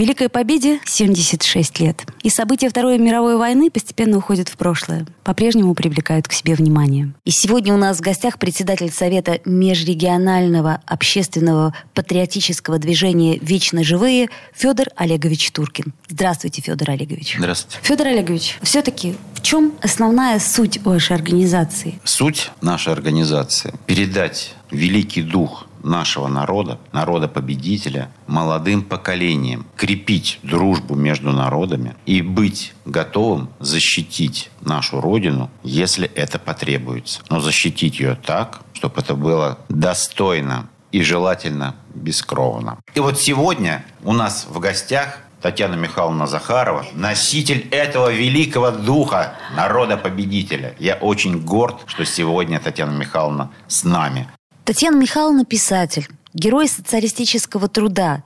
Великой Победе 76 лет. И события Второй мировой войны постепенно уходят в прошлое. По-прежнему привлекают к себе внимание. И сегодня у нас в гостях председатель Совета межрегионального общественного патриотического движения «Вечно живые» Федор Олегович Туркин. Здравствуйте, Федор Олегович. Здравствуйте. Федор Олегович, все-таки в чем основная суть вашей организации? Суть нашей организации – передать великий дух нашего народа, народа-победителя, молодым поколением, крепить дружбу между народами и быть готовым защитить нашу Родину, если это потребуется. Но защитить ее так, чтобы это было достойно и желательно бескровно. И вот сегодня у нас в гостях Татьяна Михайловна Захарова, носитель этого великого духа народа-победителя. Я очень горд, что сегодня Татьяна Михайловна с нами. Татьяна Михайловна писатель, герой социалистического труда.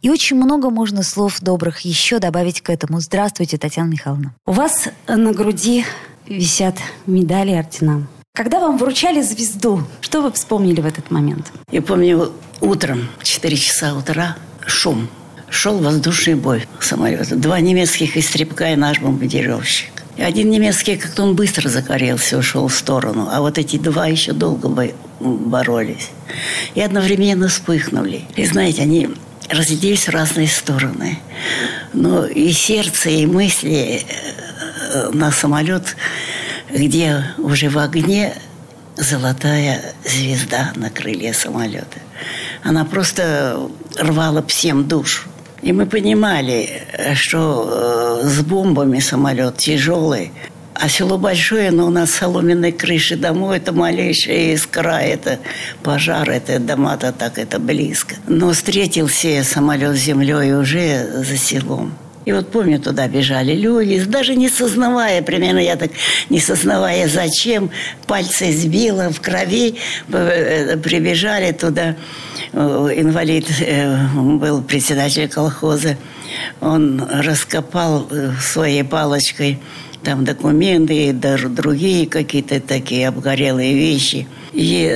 И очень много можно слов добрых еще добавить к этому. Здравствуйте, Татьяна Михайловна. У вас на груди висят медали и ордена. Когда вам вручали звезду, что вы вспомнили в этот момент? Я помню, утром, 4 часа утра, шум. Шел воздушный бой самолета. Два немецких истребка и наш бомбардировщик. Один немецкий, как-то он быстро загорелся, ушел в сторону. А вот эти два еще долго боролись. И одновременно вспыхнули. И знаете, они разделились в разные стороны. Но и сердце, и мысли э, на самолет, где уже в огне золотая звезда на крылья самолета. Она просто рвала всем душу. И мы понимали, что э, с бомбами самолет тяжелый, а село большое, но у нас соломенной крыши домой, это малейшая искра, это пожар, это дома-то так, это близко. Но встретился самолет с землей уже за селом. И вот помню, туда бежали люди, даже не сознавая, примерно я так, не сознавая зачем, пальцы сбила в крови, э, прибежали туда. Э, инвалид э, был председатель колхоза. Он раскопал своей палочкой там документы и даже другие какие-то такие обгорелые вещи. И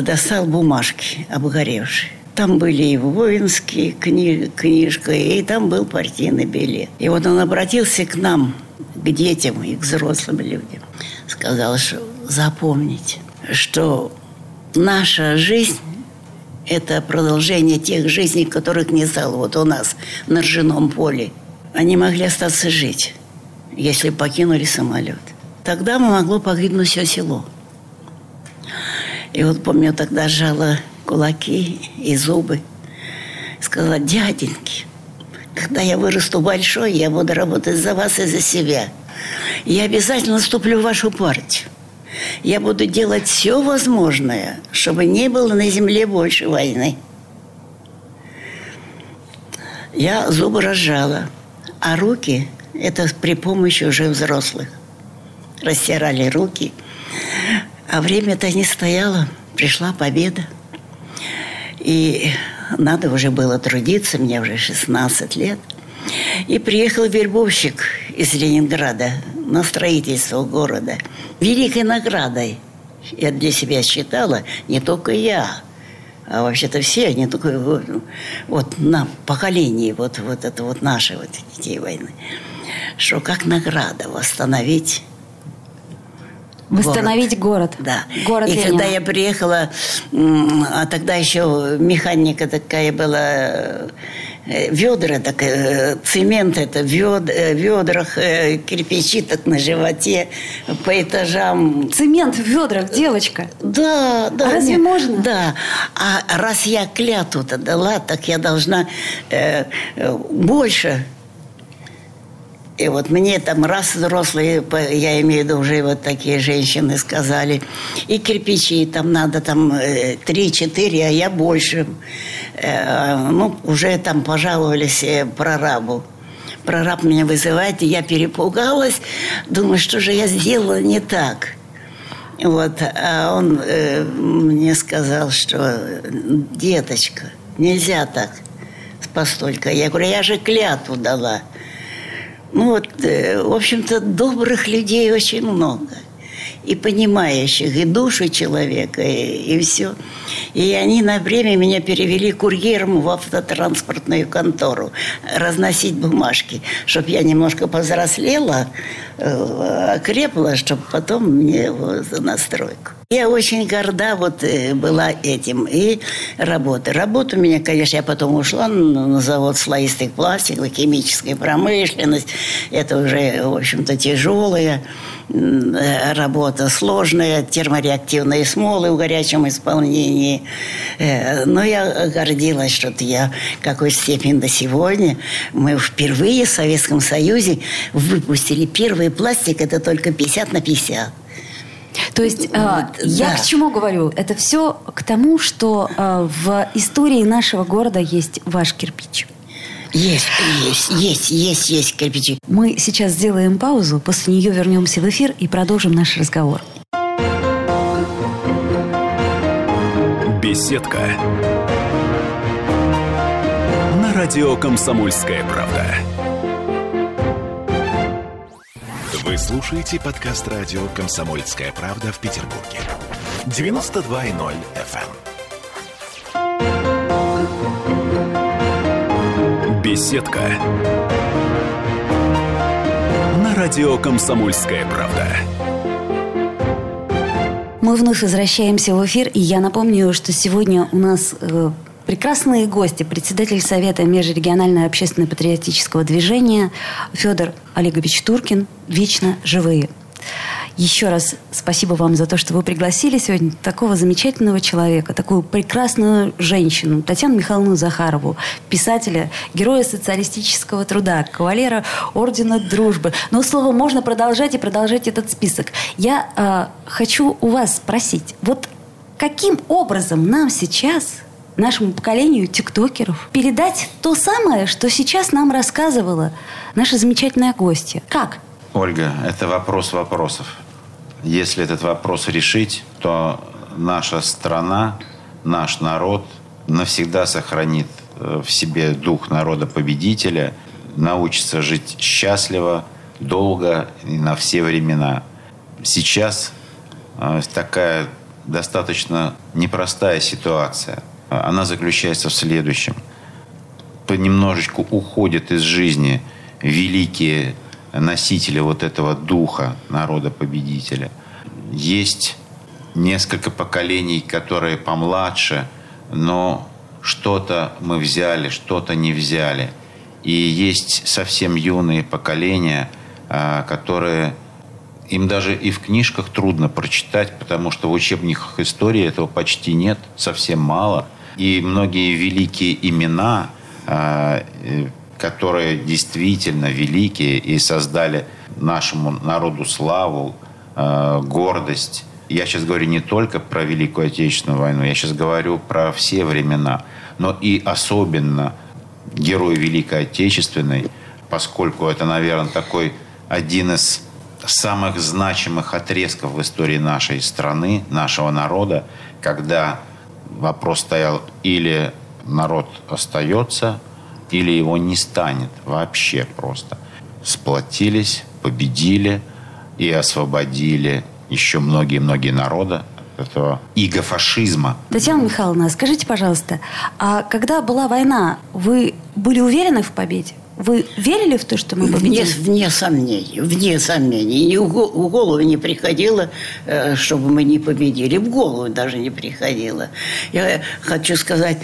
достал бумажки обгоревшие. Там были и воинские кни книжка, и там был партийный билет. И вот он обратился к нам, к детям и к взрослым людям. Сказал, что запомните, что наша жизнь – это продолжение тех жизней, которых не стало вот у нас на ржаном поле. Они могли остаться жить, если покинули самолет. Тогда могло погибнуть все село. И вот помню, тогда жало кулаки и зубы. Сказала, дяденьки, когда я вырасту большой, я буду работать за вас и за себя. Я обязательно вступлю в вашу партию. Я буду делать все возможное, чтобы не было на земле больше войны. Я зубы разжала, а руки – это при помощи уже взрослых. Растирали руки, а время-то не стояло, пришла победа – и надо уже было трудиться, мне уже 16 лет. И приехал вербовщик из Ленинграда на строительство города. Великой наградой. Я для себя считала, не только я, а вообще-то все, не только вот на поколении, вот, вот это вот наши вот детей войны, что как награда восстановить Восстановить город. город. Да. Город И Ленина. когда я приехала, а тогда еще механика такая была, э, ведра, так, э, цемент это в э, ведрах, кирпичи так на животе, по этажам. Цемент в ведрах, девочка. Да, да. А разве нет, можно? Да. А раз я клятву-то дала, так я должна э, больше и вот мне там раз взрослые, я имею в виду уже вот такие женщины сказали, и кирпичи там надо там э, три-четыре, а я больше. Э, ну, уже там пожаловались э, прорабу. Прораб меня вызывает, и я перепугалась. Думаю, что же я сделала не так. Вот, а он э, мне сказал, что деточка, нельзя так постолько. Я говорю, я же клятву дала. Ну вот, э, в общем-то, добрых людей очень много и понимающих, и душу человека, и, и все. И они на время меня перевели курьером в автотранспортную контору разносить бумажки, чтобы я немножко повзрослела, э, окрепла, чтобы потом мне вот, на стройку. Я очень горда вот э, была этим и работой. Работа у меня, конечно, я потом ушла на завод слоистых пластиков, химическая промышленность. Это уже, в общем-то, тяжелая работа сложная, термореактивные смолы в горячем исполнении. Э, но я гордилась, что я в какой степени до сегодня. Мы впервые в Советском Союзе выпустили первый пластик, это только 50 на 50. То есть вот, я да. к чему говорю? Это все к тому, что в истории нашего города есть ваш кирпич. Есть, есть, есть, есть, есть кирпичи. Мы сейчас сделаем паузу, после нее вернемся в эфир и продолжим наш разговор. Беседка. На радио «Комсомольская правда». Вы слушаете подкаст радио «Комсомольская правда» в Петербурге. 92.0 FM. Беседка. На радио «Комсомольская правда». Мы вновь возвращаемся в эфир, и я напомню, что сегодня у нас э, прекрасные гости, председатель Совета межрегионального общественно-патриотического движения Федор Олегович Туркин «Вечно живые». Еще раз спасибо вам за то, что вы пригласили сегодня такого замечательного человека, такую прекрасную женщину, Татьяну Михайловну Захарову, писателя, героя социалистического труда, кавалера Ордена Дружбы. Но, слово, можно продолжать и продолжать этот список. Я э, хочу у вас спросить, вот каким образом нам сейчас нашему поколению тиктокеров передать то самое, что сейчас нам рассказывала наша замечательная гостья. Как? Ольга, это вопрос вопросов. Если этот вопрос решить, то наша страна, наш народ навсегда сохранит э, в себе дух народа-победителя, научится жить счастливо, долго и на все времена. Сейчас э, такая достаточно непростая ситуация. Она заключается в следующем. Понемножечку уходят из жизни великие носители вот этого духа народа-победителя. Есть несколько поколений, которые помладше, но что-то мы взяли, что-то не взяли. И есть совсем юные поколения, а, которые им даже и в книжках трудно прочитать, потому что в учебниках истории этого почти нет, совсем мало. И многие великие имена а, которые действительно великие и создали нашему народу славу, э, гордость. Я сейчас говорю не только про Великую Отечественную войну, я сейчас говорю про все времена, но и особенно герой Великой Отечественной, поскольку это, наверное, такой один из самых значимых отрезков в истории нашей страны, нашего народа, когда вопрос стоял или народ остается или его не станет вообще просто. Сплотились, победили и освободили еще многие-многие народы от этого иго-фашизма. Татьяна Михайловна, скажите, пожалуйста, а когда была война, вы были уверены в победе? Вы верили в то, что мы победим? Вне, вне сомнений, вне сомнений. Ни в голову не приходило, э, чтобы мы не победили. В голову даже не приходило. Я хочу сказать,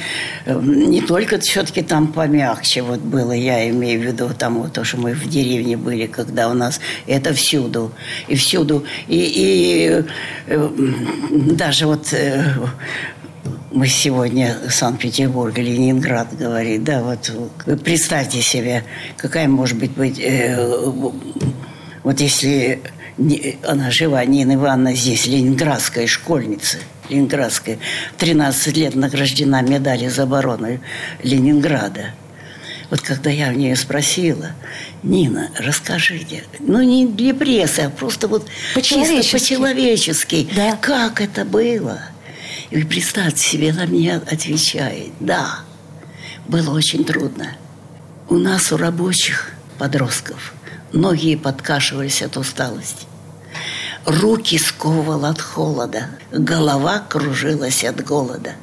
э, не только все-таки там помягче вот было, я имею в виду вот то, что мы в деревне были, когда у нас это всюду. И всюду. И, и э, даже вот мы сегодня Санкт-Петербург, Ленинград говорит, да, вот представьте себе, какая может быть, быть э, вот если не, она жива, Нина Ивановна здесь, ленинградская школьница, ленинградская, 13 лет награждена медалью за оборону Ленинграда. Вот когда я в нее спросила, Нина, расскажите, ну не для прессы, а просто вот По-человечески. чисто по-человечески, Да. как это было? И представьте себе, она мне отвечает, да, было очень трудно. У нас, у рабочих подростков, ноги подкашивались от усталости. Руки сковывал от холода, голова кружилась от голода.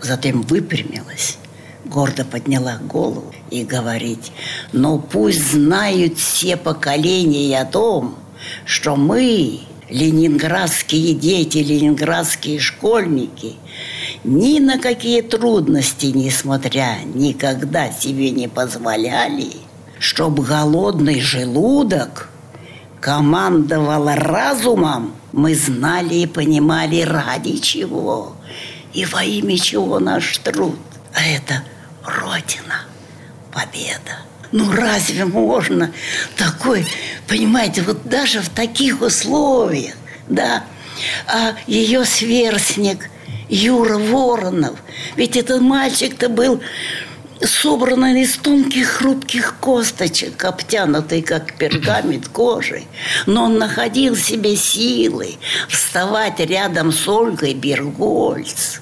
Затем выпрямилась, гордо подняла голову и говорит, но пусть знают все поколения о том, что мы, ленинградские дети, ленинградские школьники, ни на какие трудности, несмотря, никогда себе не позволяли, чтоб голодный желудок командовал разумом, мы знали и понимали, ради чего и во имя чего наш труд. А это Родина, победа. Ну разве можно такой, понимаете, вот даже в таких условиях, да, а ее сверстник Юра Воронов, ведь этот мальчик-то был собран из тонких хрупких косточек, обтянутый как пергамент кожей. Но он находил в себе силы вставать рядом с Ольгой Бергольц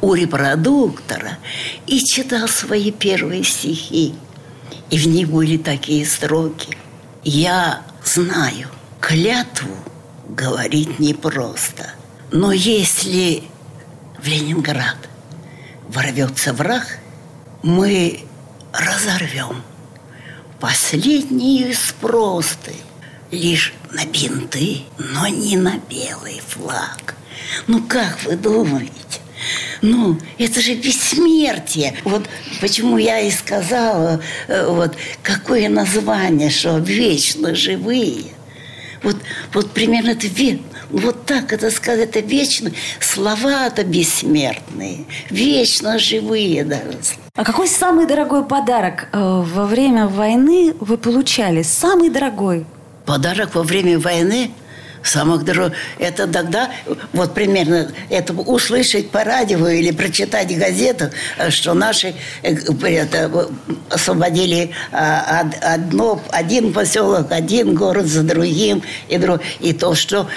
у репродуктора и читал свои первые стихи. И в них были такие строки. Я знаю, клятву говорить непросто. Но если в Ленинград ворвется враг, мы разорвем последние спросты лишь на бинты, но не на белый флаг. Ну как вы думаете? Ну, это же бессмертие. Вот почему я и сказала, э, вот какое название, что вечно живые. Вот, вот примерно это ве- вот так это сказать, это вечно. Слова-то бессмертные, вечно живые даже. А какой самый дорогой подарок э, во время войны вы получали? Самый дорогой? Подарок во время войны самых дорогих. Это тогда, вот примерно, это услышать по радио или прочитать газету, э, что наши э, это, э, освободили а, од- одно, один поселок, один город за другим. И, друг- и то, что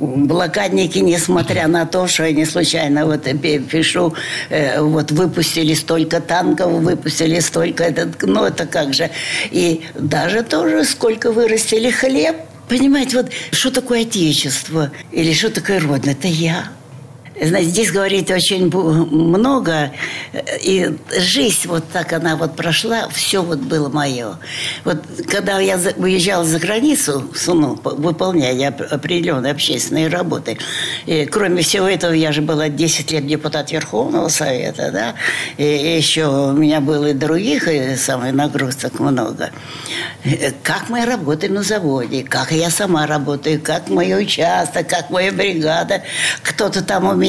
блокадники, несмотря на то, что я не случайно вот пи- пишу, вот выпустили столько танков, выпустили столько, этот, ну это как же. И даже тоже сколько вырастили хлеб, Понимаете, вот что такое отечество или что такое родина? Это я. Здесь говорить очень много, э, и жизнь вот так она вот прошла, все вот было мое. Вот когда я уезжала за границу, ну, по- выполняя оп- определенные общественные работы, и, кроме всего этого, я же была 10 лет депутат Верховного Совета, да, и еще у меня было и других и самых нагрузок много. Э, Как мы работаем на заводе, как я сама работаю, как мой участок, как моя бригада, кто-то там у меня,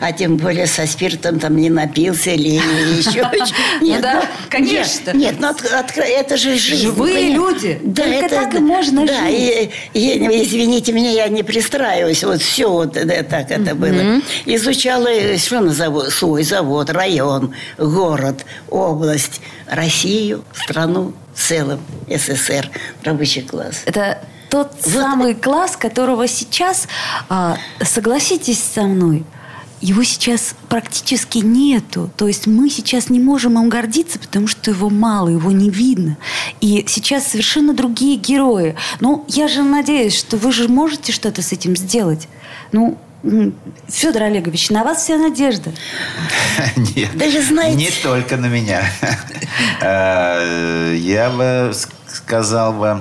а тем более со спиртом там не напился или еще. Ну да, конечно. Нет, нет, ну это же жизнь. Живые люди. Да, это, так и можно да, жить. и- и, извините меня, я не пристраиваюсь. Вот все вот так это было. Изучала э, что на завод, свой завод, район, город, область, Россию, страну в целом, СССР, рабочий класс. Это тот самый класс, которого сейчас, а, согласитесь со мной, его сейчас практически нету. То есть мы сейчас не можем им гордиться, потому что его мало, его не видно. И сейчас совершенно другие герои. Ну, я же надеюсь, что вы же можете что-то с этим сделать. Ну, Федор Олегович, на вас вся надежда. Нет, Даже знаете- не только на меня. Э, Я бы сказал бы, э,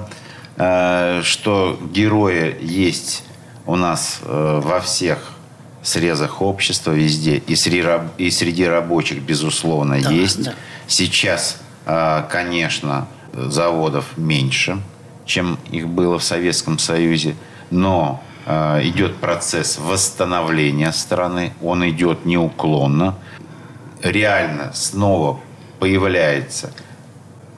что герои есть у нас э, во всех срезах общества, везде. И среди, и среди рабочих, безусловно, Да, есть. да. Сейчас, э, конечно, заводов меньше, чем их было в Советском Союзе. Но э, идет процесс восстановления страны. Он идет неуклонно. Реально снова появляется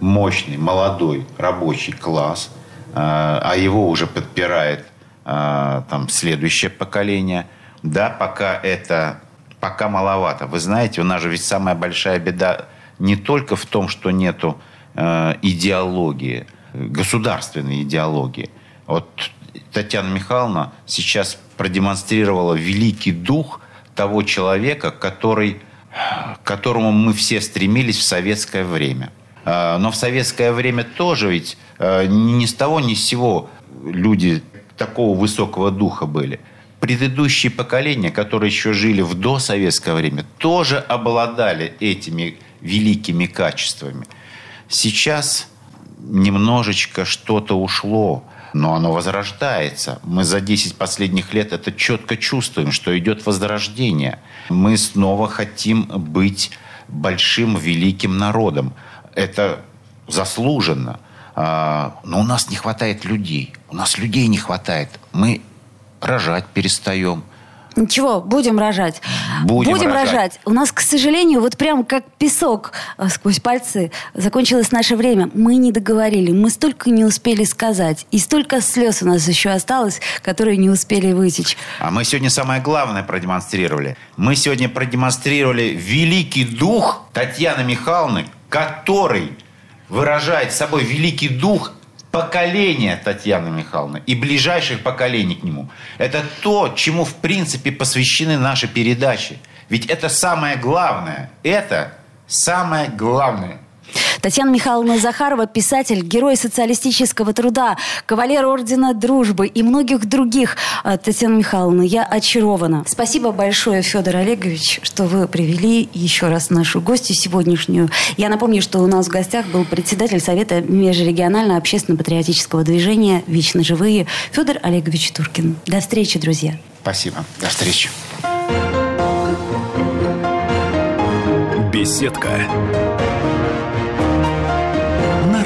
мощный, молодой рабочий класс, э, а его уже подпирает э, там следующее поколение. Да, пока это пока маловато. Вы знаете, у нас же ведь самая большая беда не только в том, что нету э, идеологии, государственной идеологии. Вот Татьяна Михайловна сейчас продемонстрировала великий дух того человека, который, к которому мы все стремились в советское время. А, но в советское время тоже ведь э, ни с того ни с сего люди такого высокого духа были. Предыдущие поколения, которые еще жили в досоветское время, тоже обладали этими великими качествами. Сейчас немножечко что-то ушло, но оно возрождается. Мы за 10 последних лет это четко чувствуем, что идет возрождение. Мы снова хотим быть большим, великим народом. Это заслуженно. А, но у нас не хватает людей. У нас людей не хватает. Мы рожать перестаем. Ничего, будем рожать. Будем, будем рожать. рожать. У нас, к сожалению, вот прям как песок а, сквозь пальцы закончилось наше время. Мы не договорили, мы столько не успели сказать. И столько слез у нас еще осталось, которые не успели вытечь. А мы сегодня самое главное продемонстрировали. Мы сегодня продемонстрировали великий дух Татьяны Михайловны, который выражает собой великий дух поколения Татьяны Михайловны и ближайших поколений к нему. Это то, чему в принципе посвящены наши передачи. Ведь это самое главное. Это самое главное. Татьяна Михайловна Захарова, писатель, герой социалистического труда, кавалер Ордена Дружбы и многих других. А, Татьяна Михайловна, я очарована. Спасибо большое, Федор Олегович, что вы привели еще раз нашу гостью сегодняшнюю. Я напомню, что у нас в гостях был председатель Совета межрегионального общественно-патриотического движения «Вечно живые» Федор Олегович Туркин. До встречи, друзья. Спасибо. До встречи. Беседка